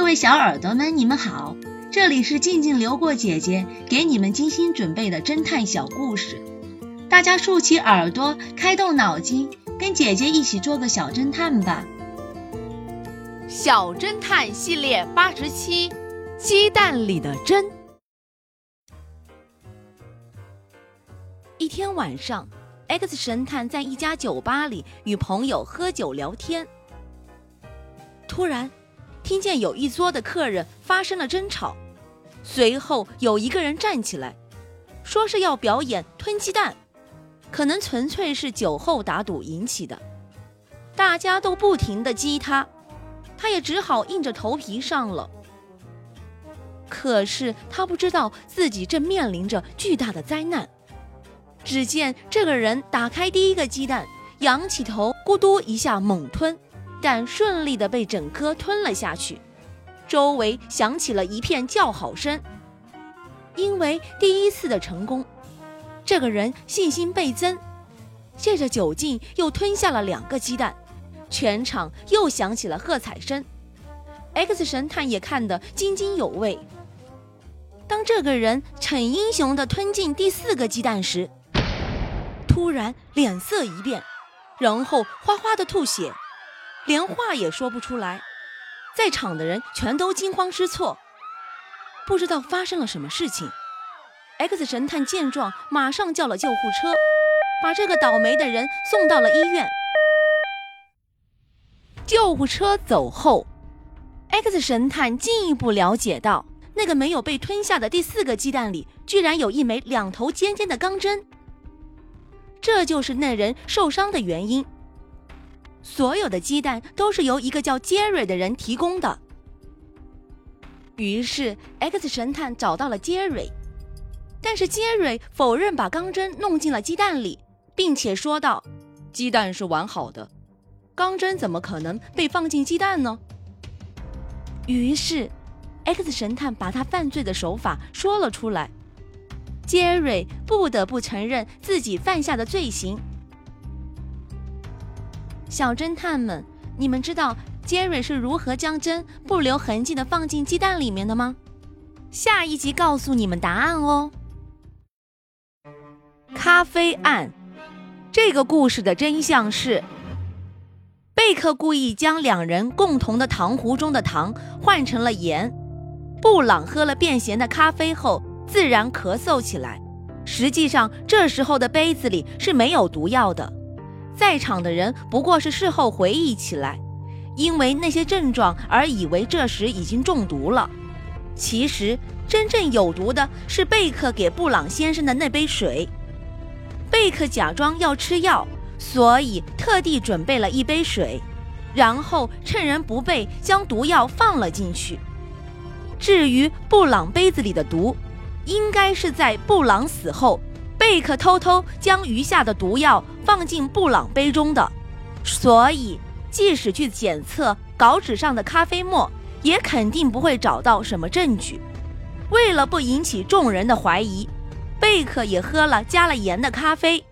各位小耳朵们，你们好，这里是静静流过姐姐给你们精心准备的侦探小故事，大家竖起耳朵，开动脑筋，跟姐姐一起做个小侦探吧。小侦探系列八十七，鸡蛋里的针。一天晚上，X 神探在一家酒吧里与朋友喝酒聊天，突然。听见有一桌的客人发生了争吵，随后有一个人站起来，说是要表演吞鸡蛋，可能纯粹是酒后打赌引起的。大家都不停的激他，他也只好硬着头皮上了。可是他不知道自己正面临着巨大的灾难。只见这个人打开第一个鸡蛋，仰起头，咕嘟一下猛吞。但顺利的被整颗吞了下去，周围响起了一片叫好声。因为第一次的成功，这个人信心倍增，借着酒劲又吞下了两个鸡蛋，全场又响起了喝彩声。X 神探也看得津津有味。当这个人逞英雄的吞进第四个鸡蛋时，突然脸色一变，然后哗哗的吐血。连话也说不出来，在场的人全都惊慌失措，不知道发生了什么事情。X 神探见状，马上叫了救护车，把这个倒霉的人送到了医院。救护车走后，X 神探进一步了解到，那个没有被吞下的第四个鸡蛋里，居然有一枚两头尖尖的钢针，这就是那人受伤的原因。所有的鸡蛋都是由一个叫杰瑞的人提供的。于是，X 神探找到了杰瑞，但是杰瑞否认把钢针弄进了鸡蛋里，并且说道：“鸡蛋是完好的，钢针怎么可能被放进鸡蛋呢？”于是，X 神探把他犯罪的手法说了出来，杰瑞不得不承认自己犯下的罪行。小侦探们，你们知道杰瑞是如何将针不留痕迹的放进鸡蛋里面的吗？下一集告诉你们答案哦。咖啡案，这个故事的真相是，贝克故意将两人共同的糖壶中的糖换成了盐，布朗喝了变咸的咖啡后自然咳嗽起来，实际上这时候的杯子里是没有毒药的。在场的人不过是事后回忆起来，因为那些症状而以为这时已经中毒了。其实真正有毒的是贝克给布朗先生的那杯水。贝克假装要吃药，所以特地准备了一杯水，然后趁人不备将毒药放了进去。至于布朗杯子里的毒，应该是在布朗死后。贝克偷偷将余下的毒药放进布朗杯中的，所以即使去检测稿纸上的咖啡沫，也肯定不会找到什么证据。为了不引起众人的怀疑，贝克也喝了加了盐的咖啡。